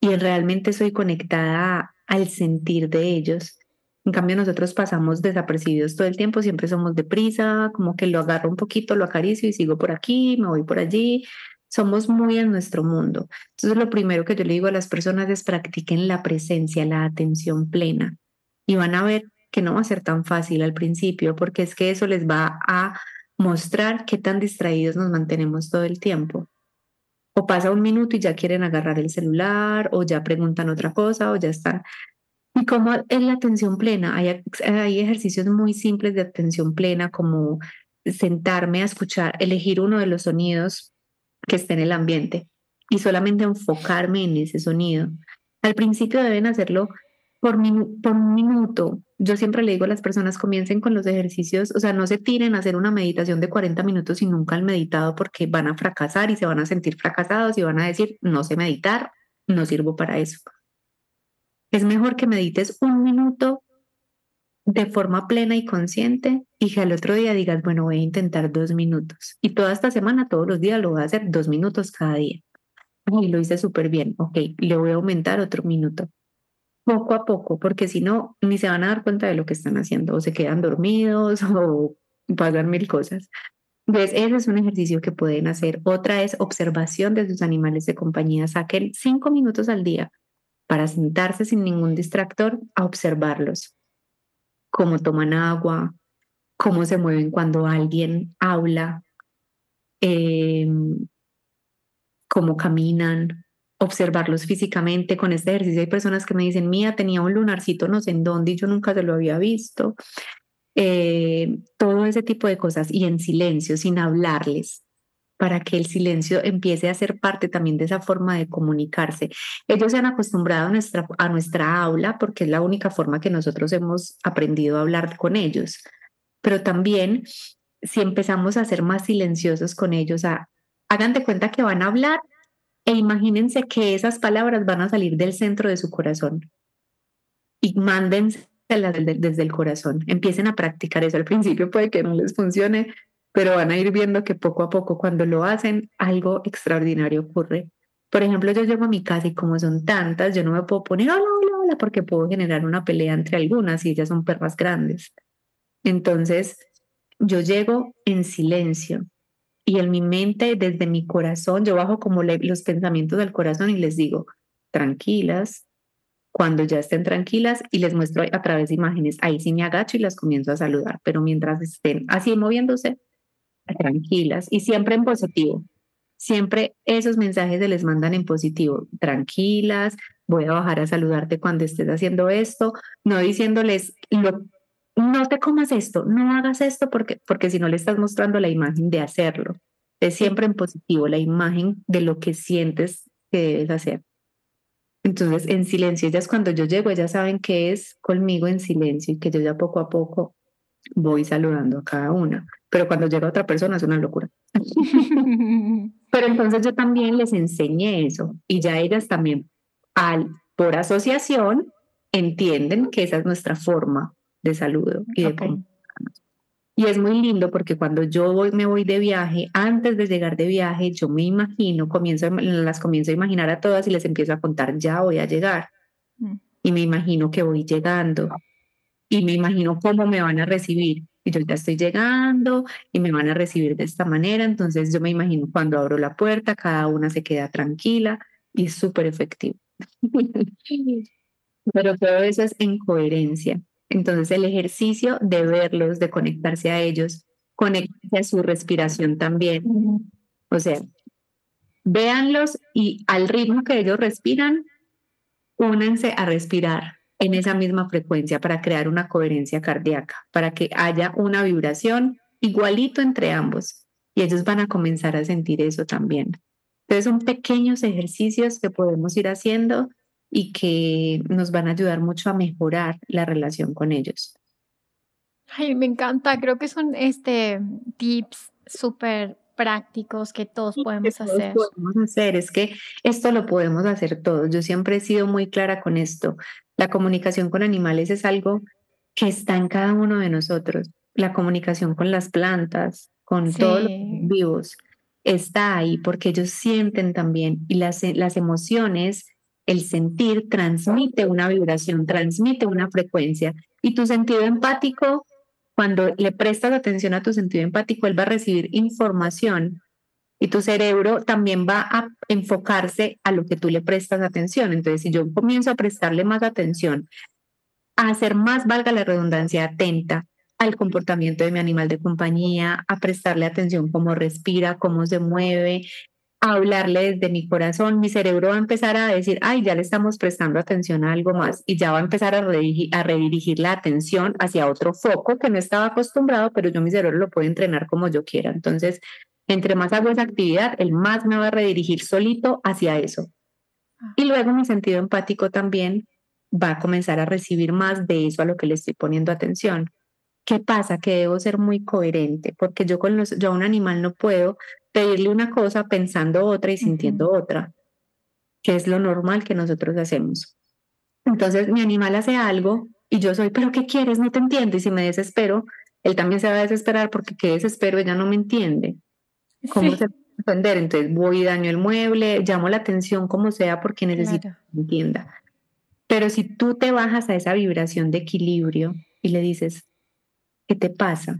y realmente soy conectada al sentir de ellos. En cambio, nosotros pasamos desapercibidos todo el tiempo, siempre somos deprisa, como que lo agarro un poquito, lo acaricio y sigo por aquí, me voy por allí. Somos muy en nuestro mundo. Entonces, lo primero que yo le digo a las personas es practiquen la presencia, la atención plena y van a ver que no va a ser tan fácil al principio, porque es que eso les va a mostrar qué tan distraídos nos mantenemos todo el tiempo. O pasa un minuto y ya quieren agarrar el celular, o ya preguntan otra cosa, o ya están. Y como es la atención plena, hay, hay ejercicios muy simples de atención plena, como sentarme a escuchar, elegir uno de los sonidos que esté en el ambiente y solamente enfocarme en ese sonido. Al principio deben hacerlo por, por un minuto. Yo siempre le digo a las personas, comiencen con los ejercicios, o sea, no se tiren a hacer una meditación de 40 minutos y nunca han meditado porque van a fracasar y se van a sentir fracasados y van a decir, no sé meditar, no sirvo para eso. Es mejor que medites un minuto de forma plena y consciente y que al otro día digas, bueno, voy a intentar dos minutos. Y toda esta semana, todos los días lo voy a hacer dos minutos cada día. Y lo hice súper bien. Ok, le voy a aumentar otro minuto. Poco a poco, porque si no, ni se van a dar cuenta de lo que están haciendo, o se quedan dormidos [laughs] o pasan mil cosas. Entonces, ese es un ejercicio que pueden hacer. Otra es observación de sus animales de compañía. Saquen cinco minutos al día para sentarse sin ningún distractor a observarlos cómo toman agua, cómo se mueven cuando alguien habla, em, cómo caminan, observarlos físicamente. Con este ejercicio hay personas que me dicen, mía, tenía un lunarcito no sé en dónde y yo nunca se lo había visto. Eh, todo ese tipo de cosas y en silencio, sin hablarles para que el silencio empiece a ser parte también de esa forma de comunicarse. Ellos se han acostumbrado a nuestra, a nuestra aula porque es la única forma que nosotros hemos aprendido a hablar con ellos. Pero también si empezamos a ser más silenciosos con ellos, a, hagan de cuenta que van a hablar e imagínense que esas palabras van a salir del centro de su corazón y mándense desde el corazón. Empiecen a practicar eso. Al principio puede que no les funcione, pero van a ir viendo que poco a poco cuando lo hacen, algo extraordinario ocurre. Por ejemplo, yo llego a mi casa y como son tantas, yo no me puedo poner hola, hola, hola, porque puedo generar una pelea entre algunas y ellas son perras grandes. Entonces, yo llego en silencio y en mi mente, desde mi corazón, yo bajo como los pensamientos del corazón y les digo, tranquilas, cuando ya estén tranquilas y les muestro a través de imágenes, ahí sí me agacho y las comienzo a saludar, pero mientras estén así moviéndose, tranquilas y siempre en positivo. Siempre esos mensajes se les mandan en positivo. Tranquilas, voy a bajar a saludarte cuando estés haciendo esto, no diciéndoles, no te comas esto, no hagas esto porque, porque si no le estás mostrando la imagen de hacerlo. Es siempre en positivo, la imagen de lo que sientes que debes hacer. Entonces, en silencio, ellas cuando yo llego, ellas saben que es conmigo en silencio y que yo ya poco a poco voy saludando a cada una pero cuando llega otra persona es una locura. [laughs] pero entonces yo también les enseñé eso y ya ellas también, al, por asociación, entienden que esa es nuestra forma de saludo y de Y es muy lindo porque cuando yo voy, me voy de viaje, antes de llegar de viaje, yo me imagino, comienzo, las comienzo a imaginar a todas y les empiezo a contar, ya voy a llegar. Mm. Y me imagino que voy llegando. Y me imagino cómo me van a recibir y yo ya estoy llegando y me van a recibir de esta manera. Entonces yo me imagino cuando abro la puerta, cada una se queda tranquila y es súper efectivo. [laughs] Pero todo eso es en coherencia. Entonces el ejercicio de verlos, de conectarse a ellos, conectarse a su respiración también. O sea, véanlos y al ritmo que ellos respiran, únanse a respirar en esa misma frecuencia para crear una coherencia cardíaca, para que haya una vibración igualito entre ambos. Y ellos van a comenzar a sentir eso también. Entonces son pequeños ejercicios que podemos ir haciendo y que nos van a ayudar mucho a mejorar la relación con ellos. Ay, me encanta. Creo que son este tips súper prácticos que todos podemos hacer. Podemos hacer, es que esto lo podemos hacer todos. Yo siempre he sido muy clara con esto. La comunicación con animales es algo que está en cada uno de nosotros. La comunicación con las plantas, con todos los vivos, está ahí porque ellos sienten también y las, las emociones, el sentir transmite una vibración, transmite una frecuencia y tu sentido empático, cuando le prestas atención a tu sentido empático, él va a recibir información y tu cerebro también va a enfocarse a lo que tú le prestas atención. Entonces, si yo comienzo a prestarle más atención, a hacer más, valga la redundancia, atenta al comportamiento de mi animal de compañía, a prestarle atención cómo respira, cómo se mueve, hablarle desde mi corazón, mi cerebro va a empezar a decir, ay, ya le estamos prestando atención a algo más y ya va a empezar a, redirigir, a redirigir la atención hacia otro foco que no estaba acostumbrado, pero yo mi cerebro lo puedo entrenar como yo quiera. Entonces, entre más hago esa actividad, el más me va a redirigir solito hacia eso. Ah. Y luego mi sentido empático también va a comenzar a recibir más de eso a lo que le estoy poniendo atención. ¿Qué pasa? Que debo ser muy coherente, porque yo con los, yo a un animal no puedo pedirle una cosa pensando otra y sintiendo otra, que es lo normal que nosotros hacemos. Entonces mi animal hace algo y yo soy, pero ¿qué quieres? No te entiendo. Y si me desespero, él también se va a desesperar porque qué desespero, ella no me entiende. ¿Cómo se puede entender? Entonces voy y daño el mueble, llamo la atención como sea porque necesito que me entienda. Pero si tú te bajas a esa vibración de equilibrio y le dices, ¿qué te pasa?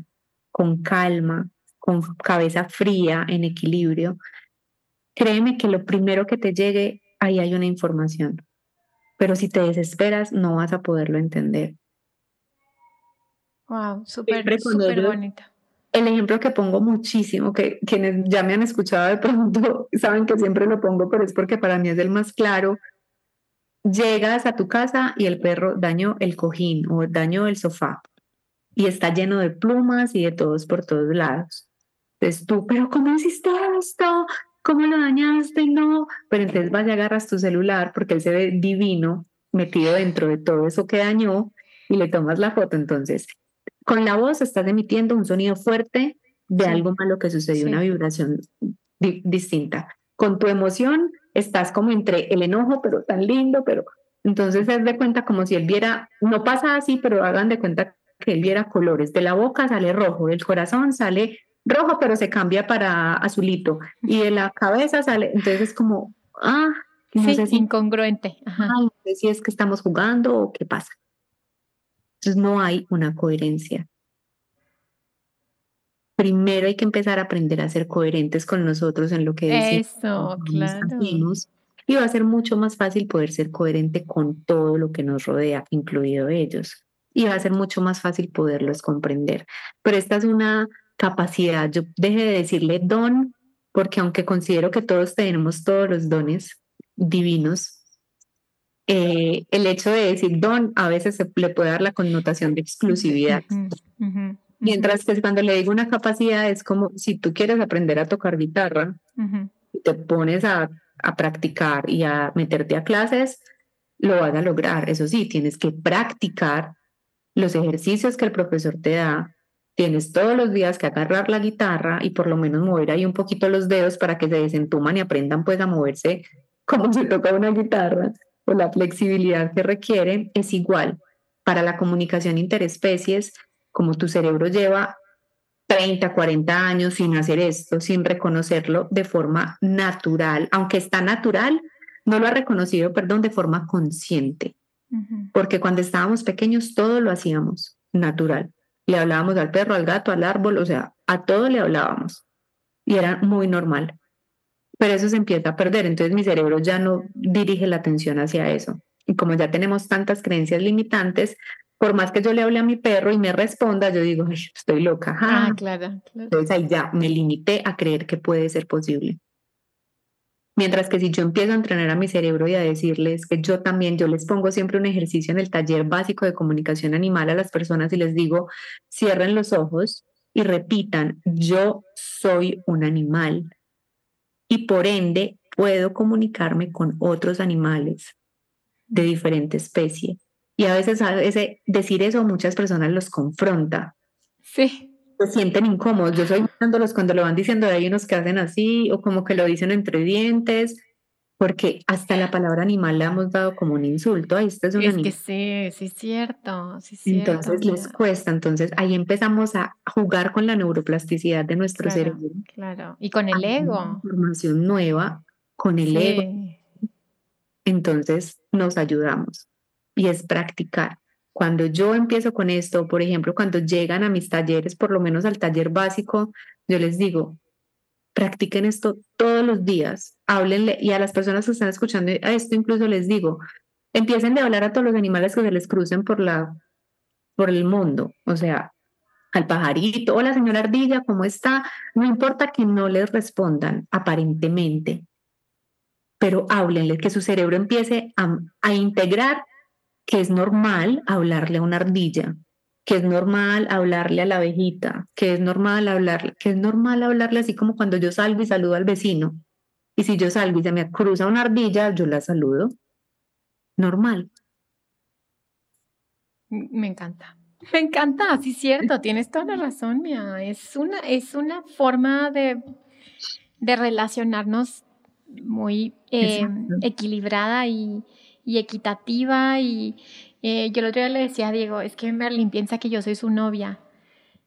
Con calma, con cabeza fría, en equilibrio, créeme que lo primero que te llegue, ahí hay una información. Pero si te desesperas, no vas a poderlo entender. Wow, súper, súper bonita. El ejemplo que pongo muchísimo, que quienes ya me han escuchado de pronto [laughs] saben que siempre lo pongo, pero es porque para mí es el más claro. Llegas a tu casa y el perro dañó el cojín o dañó el sofá y está lleno de plumas y de todos por todos lados. Entonces tú, pero ¿cómo hiciste esto? ¿Cómo lo dañaste? No. Pero entonces vas y agarras tu celular porque él se ve divino metido dentro de todo eso que dañó y le tomas la foto. Entonces, con la voz estás emitiendo un sonido fuerte de algo malo que sucedió, una vibración distinta. Con tu emoción estás como entre el enojo, pero tan lindo, pero entonces es de cuenta como si él viera, no pasa así, pero hagan de cuenta que él viera colores. De la boca sale rojo, del corazón sale rojo, pero se cambia para azulito. Y de la cabeza sale, entonces es como, ah, no sé si, incongruente. no sé si es que estamos jugando o qué pasa. Entonces no hay una coherencia. Primero hay que empezar a aprender a ser coherentes con nosotros en lo que decimos. Eso, claro. y va a ser mucho más fácil poder ser coherente con todo lo que nos rodea, incluido ellos. Y va a ser mucho más fácil poderlos comprender. Pero esta es una capacidad. Yo deje de decirle don, porque aunque considero que todos tenemos todos los dones divinos, eh, el hecho de decir don a veces se le puede dar la connotación de exclusividad. Mientras que cuando le digo una capacidad es como si tú quieres aprender a tocar guitarra y te pones a, a practicar y a meterte a clases, lo vas a lograr. Eso sí, tienes que practicar los ejercicios que el profesor te da, tienes todos los días que agarrar la guitarra y por lo menos mover ahí un poquito los dedos para que se desentuman y aprendan pues a moverse como [laughs] se toca una guitarra o la flexibilidad que requieren es igual. Para la comunicación interespecies, como tu cerebro lleva 30, 40 años sin hacer esto, sin reconocerlo de forma natural, aunque está natural, no lo ha reconocido, perdón, de forma consciente. Porque cuando estábamos pequeños todo lo hacíamos natural le hablábamos al perro, al gato, al árbol, o sea, a todo le hablábamos. Y era muy normal. Pero eso se empieza a perder, entonces mi cerebro ya no dirige la atención hacia eso. Y como ya tenemos tantas creencias limitantes, por más que yo le hable a mi perro y me responda, yo digo, estoy loca. Ah, claro, claro. Entonces ahí ya me limité a creer que puede ser posible. Mientras que si yo empiezo a entrenar a mi cerebro y a decirles que yo también, yo les pongo siempre un ejercicio en el taller básico de comunicación animal a las personas y les digo, cierren los ojos y repitan, yo soy un animal y por ende puedo comunicarme con otros animales de diferente especie. Y a veces, a veces decir eso a muchas personas los confronta. Sí se sienten incómodos. Yo soy mirándolos cuando lo van diciendo, hay unos que hacen así o como que lo dicen entre dientes, porque hasta la palabra animal le hemos dado como un insulto. Ahí este es un es que sí, sí es cierto, sí Entonces les cuesta. Entonces ahí empezamos a jugar con la neuroplasticidad de nuestro cerebro. Claro, y con el ego. Información nueva con el ego. Entonces nos ayudamos y es practicar. Cuando yo empiezo con esto, por ejemplo, cuando llegan a mis talleres, por lo menos al taller básico, yo les digo, practiquen esto todos los días, háblenle y a las personas que están escuchando a esto incluso les digo, empiecen de hablar a todos los animales que se les crucen por la por el mundo, o sea, al pajarito, hola señora ardilla, ¿cómo está? No importa que no les respondan aparentemente, pero háblenle, que su cerebro empiece a, a integrar que es normal hablarle a una ardilla, que es normal hablarle a la abejita, que es normal hablarle, que es normal hablarle así como cuando yo salgo y saludo al vecino. Y si yo salgo y se me cruza una ardilla, yo la saludo. Normal. Me encanta. [laughs] Me encanta, sí es cierto, tienes toda la razón, Mía. Es una, es una forma de, de relacionarnos muy eh, equilibrada y, y, equitativa. Y eh, yo el otro día le decía a Diego, es que Merlin piensa que yo soy su novia.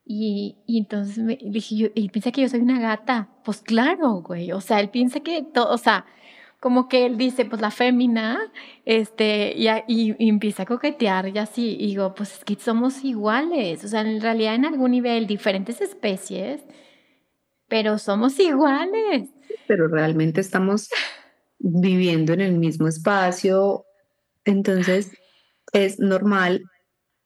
Y, y entonces me dije, yo, y piensa que yo soy una gata. Pues claro, güey. O sea, él piensa que todo, o sea, como que él dice, pues la fémina, este, y, y, empieza a coquetear y así, digo, pues es que somos iguales, o sea, en realidad en algún nivel, diferentes especies, pero somos iguales. Pero realmente estamos viviendo en el mismo espacio, entonces es normal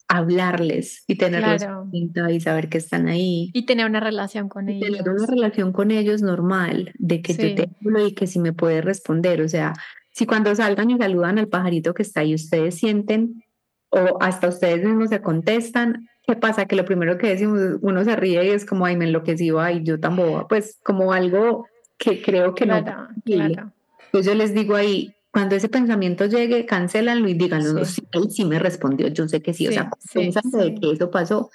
hablarles y tenerlos claro. y saber que están ahí. Y tener una relación con ellos. Tener una relación con ellos normal, de que yo te hablo y que si me puede responder. O sea, si cuando salgan y saludan al pajarito que está ahí, ustedes sienten o hasta ustedes mismos se contestan, ¿qué pasa? Que lo primero que decimos, uno se ríe y es como, ay, me enloqueció, ay, yo tan boba. Pues como algo que creo que no. Claro. Entonces yo les digo ahí, cuando ese pensamiento llegue, cancélanlo y díganlo, sí. sí, me respondió, yo sé que sí, o sea, sí, de que eso pasó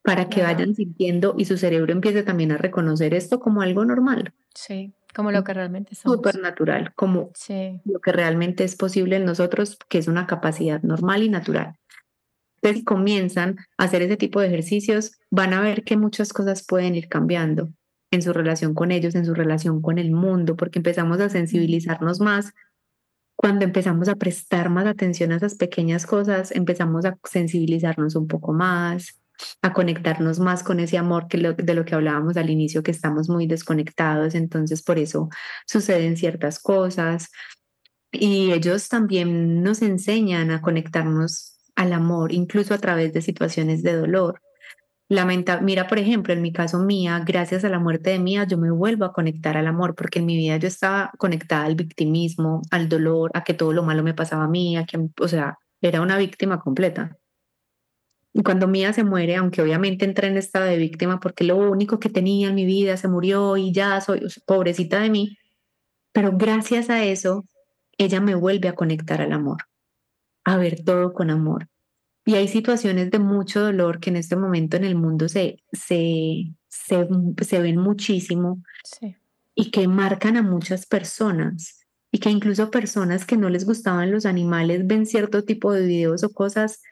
para que vayan sintiendo y su cerebro empiece también a reconocer esto como algo normal. Sí, como lo que realmente somos. Súper natural, como lo que realmente es posible en nosotros, que es una capacidad normal y natural. Entonces, si comienzan a hacer ese tipo de ejercicios, van a ver que muchas cosas pueden ir cambiando en su relación con ellos, en su relación con el mundo, porque empezamos a sensibilizarnos más cuando empezamos a prestar más atención a esas pequeñas cosas, empezamos a sensibilizarnos un poco más, a conectarnos más con ese amor que de lo que hablábamos al inicio, que estamos muy desconectados, entonces por eso suceden ciertas cosas. Y ellos también nos enseñan a conectarnos al amor, incluso a través de situaciones de dolor. Lamenta, mira, por ejemplo, en mi caso mía, gracias a la muerte de Mía, yo me vuelvo a conectar al amor, porque en mi vida yo estaba conectada al victimismo, al dolor, a que todo lo malo me pasaba a mí, a que, o sea, era una víctima completa. Y cuando Mía se muere, aunque obviamente entré en estado de víctima porque lo único que tenía en mi vida se murió y ya soy pobrecita de mí, pero gracias a eso, ella me vuelve a conectar al amor, a ver todo con amor. Y hay situaciones de mucho dolor que en este momento en el mundo se, se, se, ven muchísimo y que marcan a muchas personas y que incluso personas que no les gustaban los animales ven cierto tipo de videos o cosas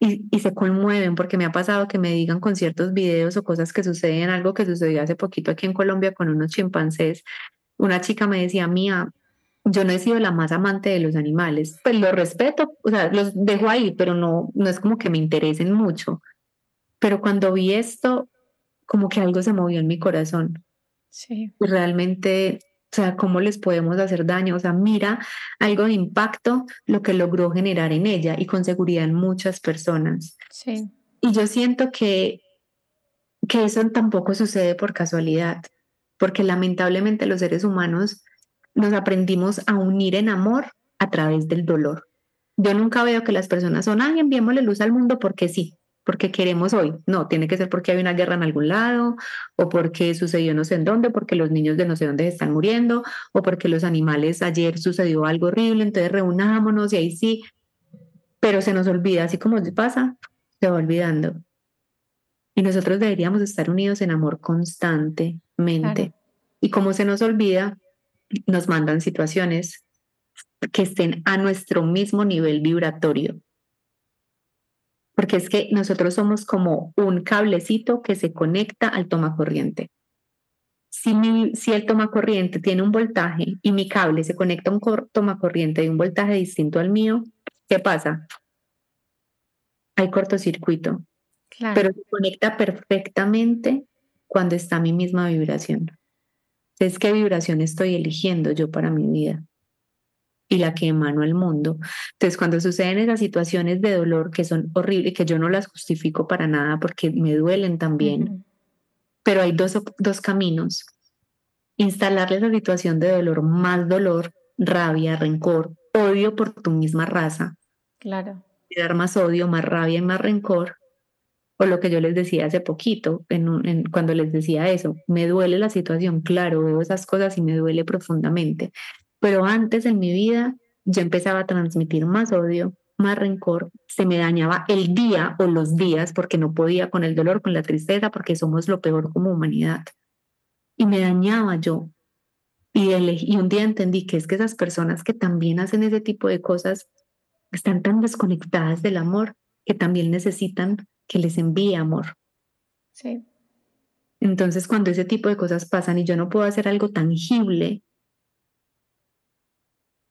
y, y, se conmueven porque me ha pasado que me digan con ciertos videos o cosas que suceden, algo que sucedió hace poquito aquí en Colombia con unos chimpancés. Una chica me decía, mía, yo no he sido la más amante de los animales, pues los respeto, o sea, los dejo ahí, pero no, no es como que me interesen mucho. Pero cuando vi esto, como que algo se movió en mi corazón. Sí. Y realmente, o sea, ¿cómo les podemos hacer daño? O sea, mira algo de impacto lo que logró generar en ella y con seguridad en muchas personas. Sí. Y yo siento que, que eso tampoco sucede por casualidad, porque lamentablemente los seres humanos nos aprendimos a unir en amor a través del dolor. Yo nunca veo que las personas son, ay, enviémosle luz al mundo porque sí, porque queremos hoy. No, tiene que ser porque hay una guerra en algún lado, o porque sucedió no sé en dónde, porque los niños de no sé dónde están muriendo, o porque los animales ayer sucedió algo horrible, entonces reunámonos y ahí sí. Pero se nos olvida, así como pasa, se va olvidando. Y nosotros deberíamos estar unidos en amor constantemente. Y como se nos olvida, nos mandan situaciones que estén a nuestro mismo nivel vibratorio. Porque es que nosotros somos como un cablecito que se conecta al toma corriente. Si, mi, si el toma corriente tiene un voltaje y mi cable se conecta a un toma corriente de un voltaje distinto al mío, ¿qué pasa? Hay cortocircuito. Pero se conecta perfectamente cuando está a mi misma vibración es qué vibración estoy eligiendo yo para mi vida. y la que emano al mundo. Entonces, cuando suceden esas situaciones de dolor que son horribles, que yo no las justifico para nada porque me duelen también, pero hay dos, dos caminos. Instalarle la situación de dolor, más dolor, rabia, rencor, odio por tu misma raza. Claro. Y dar más odio, más rabia y más rencor. O lo que yo les decía hace poquito, en, cuando les decía eso, me duele la situación, claro, veo esas cosas y me duele profundamente. Pero antes en mi vida yo empezaba a transmitir más odio, más rencor, se me dañaba el día o los días porque no podía con el dolor, con la tristeza, porque somos lo peor como humanidad. Y me dañaba yo. Y, y un día entendí que es que esas personas que también hacen ese tipo de cosas están tan desconectadas del amor que también necesitan que les envíe amor. Sí. Entonces, cuando ese tipo de cosas pasan y yo no puedo hacer algo tangible,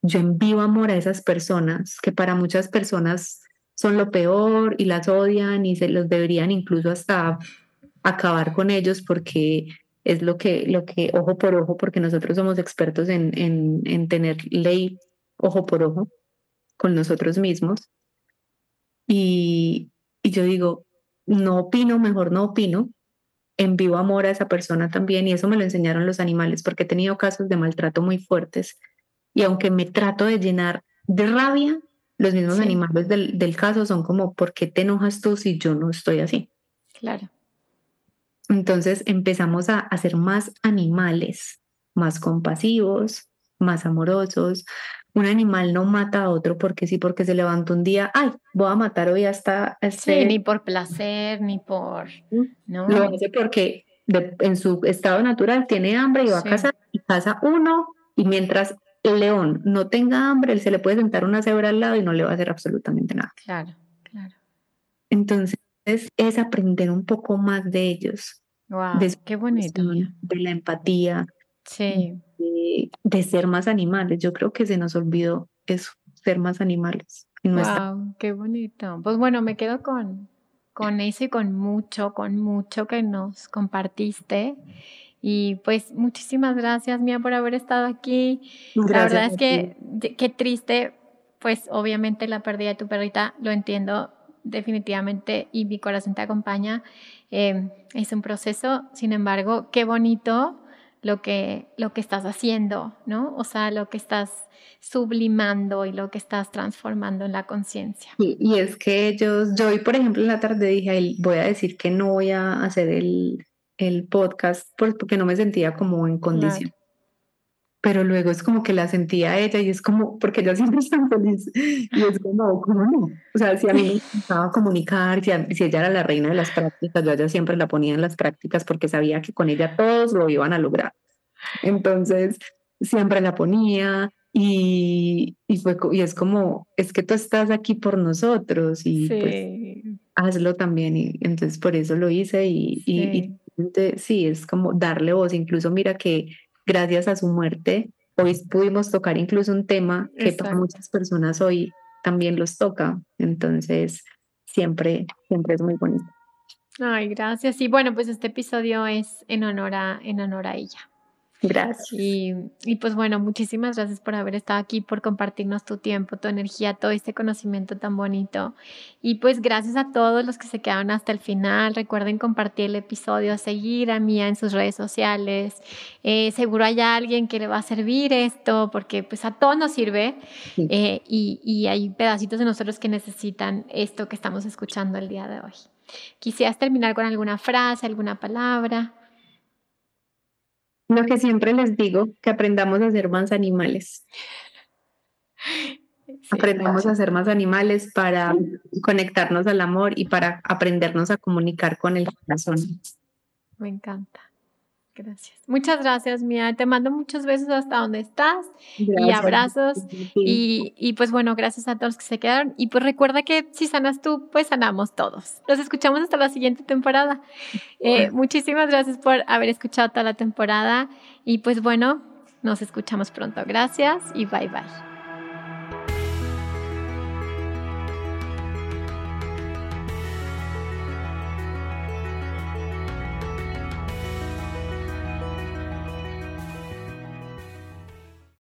yo envío amor a esas personas que para muchas personas son lo peor y las odian y se los deberían incluso hasta acabar con ellos porque es lo que, lo que ojo por ojo, porque nosotros somos expertos en, en, en tener ley ojo por ojo con nosotros mismos. Y, y yo digo, no opino, mejor no opino, envío amor a esa persona también y eso me lo enseñaron los animales porque he tenido casos de maltrato muy fuertes y aunque me trato de llenar de rabia, los mismos animales del, del, caso son como, ¿por qué te enojas tú si yo no estoy así? Claro. Entonces empezamos a hacer más animales, más compasivos, más amorosos. Un animal no mata a otro porque sí, porque se levanta un día, ay, voy a matar hoy hasta... Este... Sí, ni por placer, ni por... ¿no? Lo hace porque en su estado natural tiene hambre y va a cazar y caza uno y mientras el león no tenga hambre, él se le puede sentar una cebra al lado y no le va a hacer absolutamente nada. Claro, claro. Entonces es aprender un poco más de ellos. Wow, qué bonito. De la empatía, Sí. De, ser más animales. Yo creo que se nos olvidó eso, ser más animales. Wow, qué bonito. Pues bueno, me quedo con, con eso y con mucho, con mucho que nos compartiste. Y pues muchísimas gracias, Mía, por haber estado aquí. la verdad es que qué triste, pues obviamente la pérdida de tu perrita, lo entiendo definitivamente y mi corazón te acompaña. Eh, es un proceso, sin embargo, qué bonito lo que, lo que estás haciendo, ¿no? O sea, lo que estás sublimando y lo que estás transformando en la conciencia. Y, es que ellos, yo hoy, por ejemplo, en la tarde dije, voy a decir que no voy a hacer el, el podcast porque no me sentía como en condición. Pero luego es como que la sentía a ella y es como, porque ella siempre está feliz. Y es como, ¿cómo no? O sea, si a mí me gustaba comunicar, si, si, ella era la reina de las prácticas, yo ella siempre la ponía en las prácticas porque sabía que con ella todos lo iban a lograr. Entonces, siempre la ponía y, y, fue, y es como, es que tú estás aquí por nosotros y pues hazlo también. Y entonces por eso lo hice y, y, y sí, es como darle voz. Incluso mira que gracias a su muerte, hoy pudimos tocar incluso un tema que para muchas personas hoy también los toca. Entonces, siempre, siempre es muy bonito. Ay, gracias. Y bueno, pues este episodio es en honor a, en honor a ella. Gracias. Y, y, pues bueno, muchísimas gracias por haber estado aquí, por compartirnos tu tiempo, tu energía, todo este conocimiento tan bonito. Y pues gracias a todos los que se quedaron hasta el final. Recuerden compartir el episodio, seguir a Mía en sus redes sociales. Eh, seguro hay alguien que le va a servir esto, porque pues a todos nos sirve. Eh, y, y hay pedacitos de nosotros que necesitan esto que estamos escuchando el día de hoy. Quisieras terminar con alguna frase, alguna palabra. Lo que siempre les digo, que aprendamos a ser más animales. aprendamos a ser más animales para conectarnos al amor y para aprendernos a comunicar con el corazón. Me encanta. Gracias. Muchas gracias, Mía. Te mando muchos besos hasta donde estás y abrazos. Y, y, pues bueno, gracias a todos que se quedaron. Y pues recuerda que si sanas tú, pues sanamos todos. Los escuchamos hasta la siguiente temporada. Eh, muchísimas gracias por haber escuchado toda la temporada. Y pues bueno, nos escuchamos pronto. Gracias y bye bye.